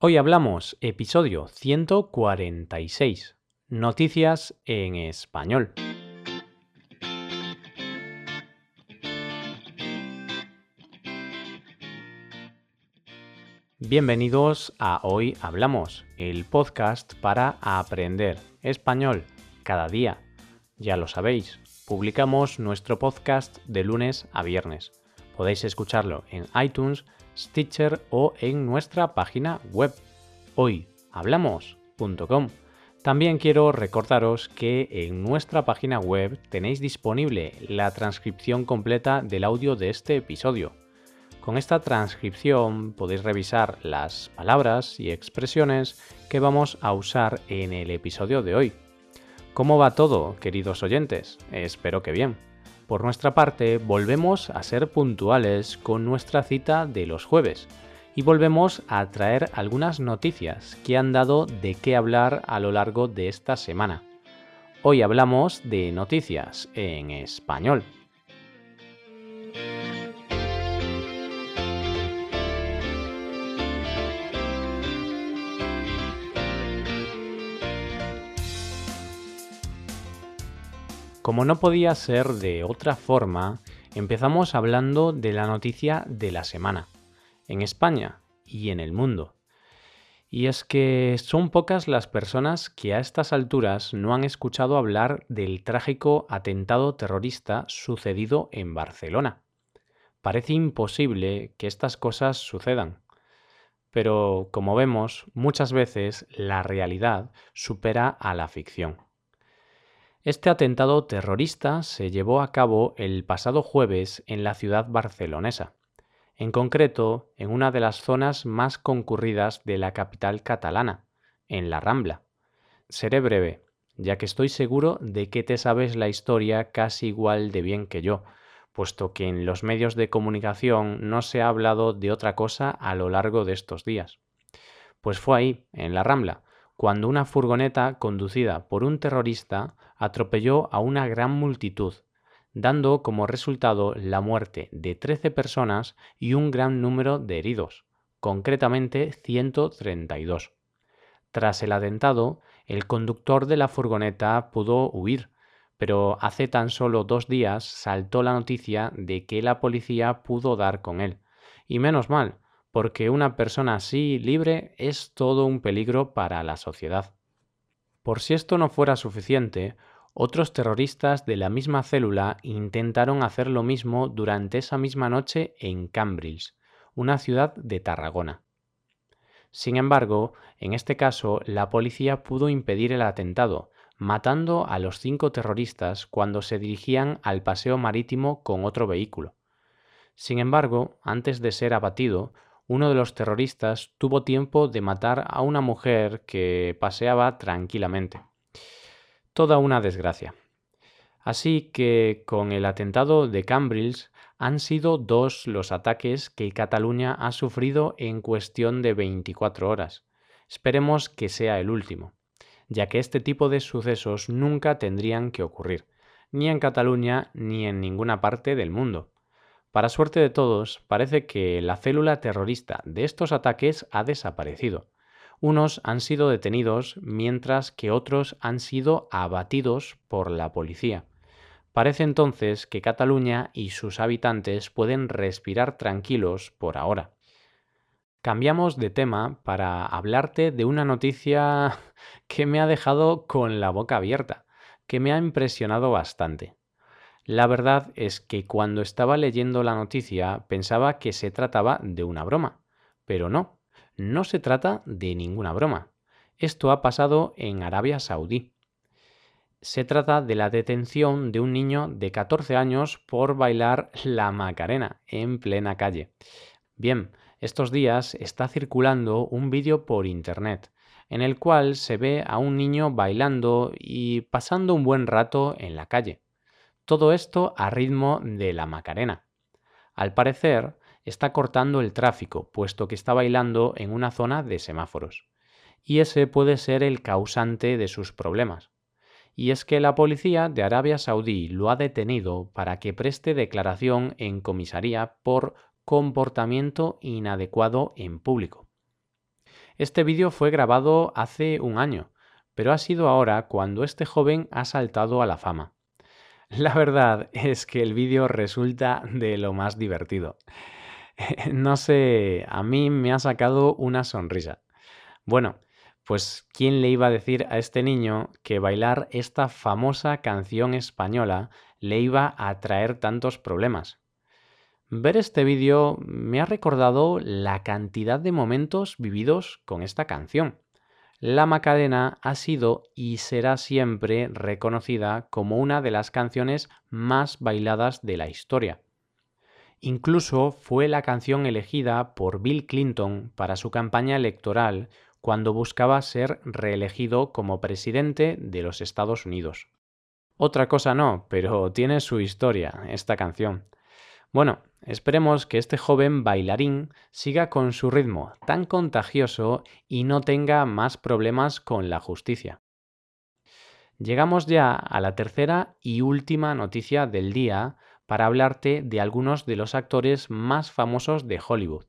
Hoy hablamos episodio 146, noticias en español. Bienvenidos a Hoy Hablamos, el podcast para aprender español cada día. Ya lo sabéis, publicamos nuestro podcast de lunes a viernes. Podéis escucharlo en iTunes, Stitcher o en nuestra página web hoyhablamos.com. También quiero recordaros que en nuestra página web tenéis disponible la transcripción completa del audio de este episodio con esta transcripción podéis revisar las palabras y expresiones que vamos a usar en el episodio de hoy. ¿Cómo va todo, queridos oyentes? Espero que bien. Por nuestra parte, volvemos a ser puntuales con nuestra cita de los jueves y volvemos a traer algunas noticias que han dado de qué hablar a lo largo de esta semana. Hoy hablamos de noticias en español. Como no podía ser de otra forma, empezamos hablando de la noticia de la semana, en España y en el mundo. Y es que son pocas las personas que a estas alturas no han escuchado hablar del trágico atentado terrorista sucedido en Barcelona. Parece imposible que estas cosas sucedan. Pero, como vemos, muchas veces la realidad supera a la ficción. Este atentado terrorista se llevó a cabo el pasado jueves en la ciudad barcelonesa, en concreto en una de las zonas más concurridas de la capital catalana, en la Rambla. Seré breve, ya que estoy seguro de que te sabes la historia casi igual de bien que yo, puesto que en los medios de comunicación no se ha hablado de otra cosa a lo largo de estos días. Pues fue ahí, en la Rambla, cuando una furgoneta conducida por un terrorista atropelló a una gran multitud, dando como resultado la muerte de 13 personas y un gran número de heridos, concretamente 132. Tras el atentado, el conductor de la furgoneta pudo huir, pero hace tan solo dos días saltó la noticia de que la policía pudo dar con él. Y menos mal, porque una persona así libre es todo un peligro para la sociedad. Por si esto no fuera suficiente, otros terroristas de la misma célula intentaron hacer lo mismo durante esa misma noche en Cambrils, una ciudad de Tarragona. Sin embargo, en este caso, la policía pudo impedir el atentado, matando a los cinco terroristas cuando se dirigían al paseo marítimo con otro vehículo. Sin embargo, antes de ser abatido, uno de los terroristas tuvo tiempo de matar a una mujer que paseaba tranquilamente. Toda una desgracia. Así que con el atentado de Cambrils han sido dos los ataques que Cataluña ha sufrido en cuestión de 24 horas. Esperemos que sea el último, ya que este tipo de sucesos nunca tendrían que ocurrir, ni en Cataluña ni en ninguna parte del mundo. Para suerte de todos, parece que la célula terrorista de estos ataques ha desaparecido. Unos han sido detenidos mientras que otros han sido abatidos por la policía. Parece entonces que Cataluña y sus habitantes pueden respirar tranquilos por ahora. Cambiamos de tema para hablarte de una noticia que me ha dejado con la boca abierta, que me ha impresionado bastante. La verdad es que cuando estaba leyendo la noticia pensaba que se trataba de una broma, pero no, no se trata de ninguna broma. Esto ha pasado en Arabia Saudí. Se trata de la detención de un niño de 14 años por bailar la Macarena en plena calle. Bien, estos días está circulando un vídeo por internet en el cual se ve a un niño bailando y pasando un buen rato en la calle. Todo esto a ritmo de la Macarena. Al parecer, está cortando el tráfico, puesto que está bailando en una zona de semáforos. Y ese puede ser el causante de sus problemas. Y es que la policía de Arabia Saudí lo ha detenido para que preste declaración en comisaría por comportamiento inadecuado en público. Este vídeo fue grabado hace un año, pero ha sido ahora cuando este joven ha saltado a la fama. La verdad es que el vídeo resulta de lo más divertido. No sé, a mí me ha sacado una sonrisa. Bueno, pues ¿quién le iba a decir a este niño que bailar esta famosa canción española le iba a traer tantos problemas? Ver este vídeo me ha recordado la cantidad de momentos vividos con esta canción. La Macarena ha sido y será siempre reconocida como una de las canciones más bailadas de la historia. Incluso fue la canción elegida por Bill Clinton para su campaña electoral cuando buscaba ser reelegido como presidente de los Estados Unidos. Otra cosa no, pero tiene su historia, esta canción. Bueno, esperemos que este joven bailarín siga con su ritmo tan contagioso y no tenga más problemas con la justicia. Llegamos ya a la tercera y última noticia del día para hablarte de algunos de los actores más famosos de Hollywood,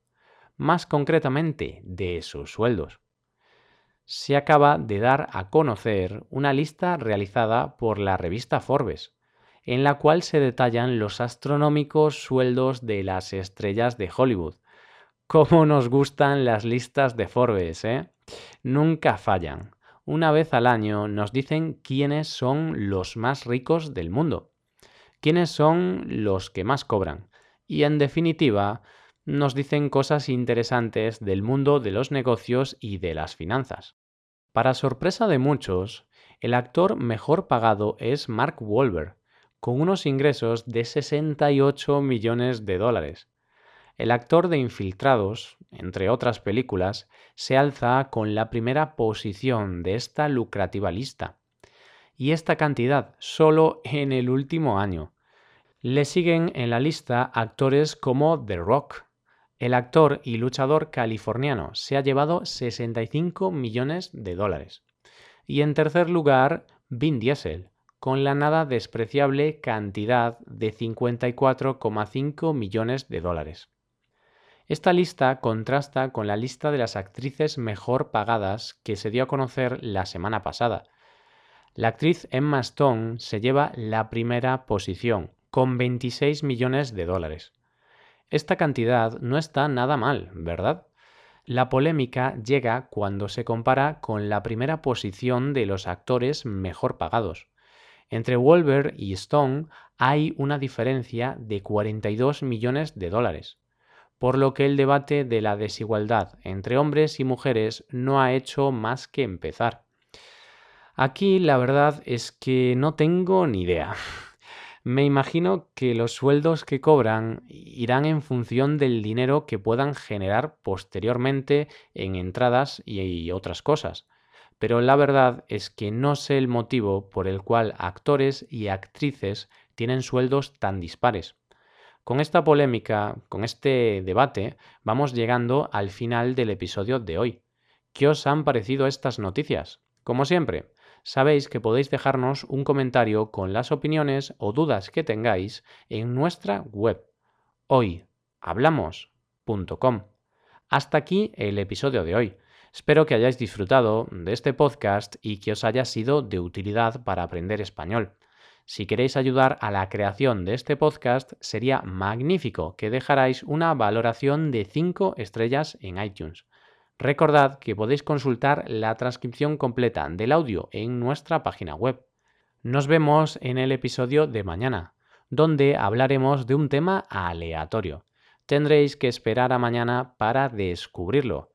más concretamente de sus sueldos se acaba de dar a conocer una lista realizada por la revista Forbes, en la cual se detallan los astronómicos sueldos de las estrellas de Hollywood. ¿Cómo nos gustan las listas de Forbes, eh? Nunca fallan. Una vez al año nos dicen quiénes son los más ricos del mundo, quiénes son los que más cobran y en definitiva nos dicen cosas interesantes del mundo de los negocios y de las finanzas. Para sorpresa de muchos, el actor mejor pagado es Mark Wahlberg, con unos ingresos de 68 millones de dólares. El actor de Infiltrados, entre otras películas, se alza con la primera posición de esta lucrativa lista. Y esta cantidad solo en el último año. Le siguen en la lista actores como The Rock, el actor y luchador californiano se ha llevado 65 millones de dólares. Y en tercer lugar, Vin Diesel, con la nada despreciable cantidad de 54,5 millones de dólares. Esta lista contrasta con la lista de las actrices mejor pagadas que se dio a conocer la semana pasada. La actriz Emma Stone se lleva la primera posición, con 26 millones de dólares. Esta cantidad no está nada mal, ¿verdad? La polémica llega cuando se compara con la primera posición de los actores mejor pagados. Entre Wolver y Stone hay una diferencia de 42 millones de dólares, por lo que el debate de la desigualdad entre hombres y mujeres no ha hecho más que empezar. Aquí la verdad es que no tengo ni idea. Me imagino que los sueldos que cobran irán en función del dinero que puedan generar posteriormente en entradas y otras cosas. Pero la verdad es que no sé el motivo por el cual actores y actrices tienen sueldos tan dispares. Con esta polémica, con este debate, vamos llegando al final del episodio de hoy. ¿Qué os han parecido estas noticias? Como siempre, sabéis que podéis dejarnos un comentario con las opiniones o dudas que tengáis en nuestra web hoyhablamos.com. Hasta aquí el episodio de hoy. Espero que hayáis disfrutado de este podcast y que os haya sido de utilidad para aprender español. Si queréis ayudar a la creación de este podcast, sería magnífico que dejarais una valoración de 5 estrellas en iTunes. Recordad que podéis consultar la transcripción completa del audio en nuestra página web. Nos vemos en el episodio de mañana, donde hablaremos de un tema aleatorio. Tendréis que esperar a mañana para descubrirlo.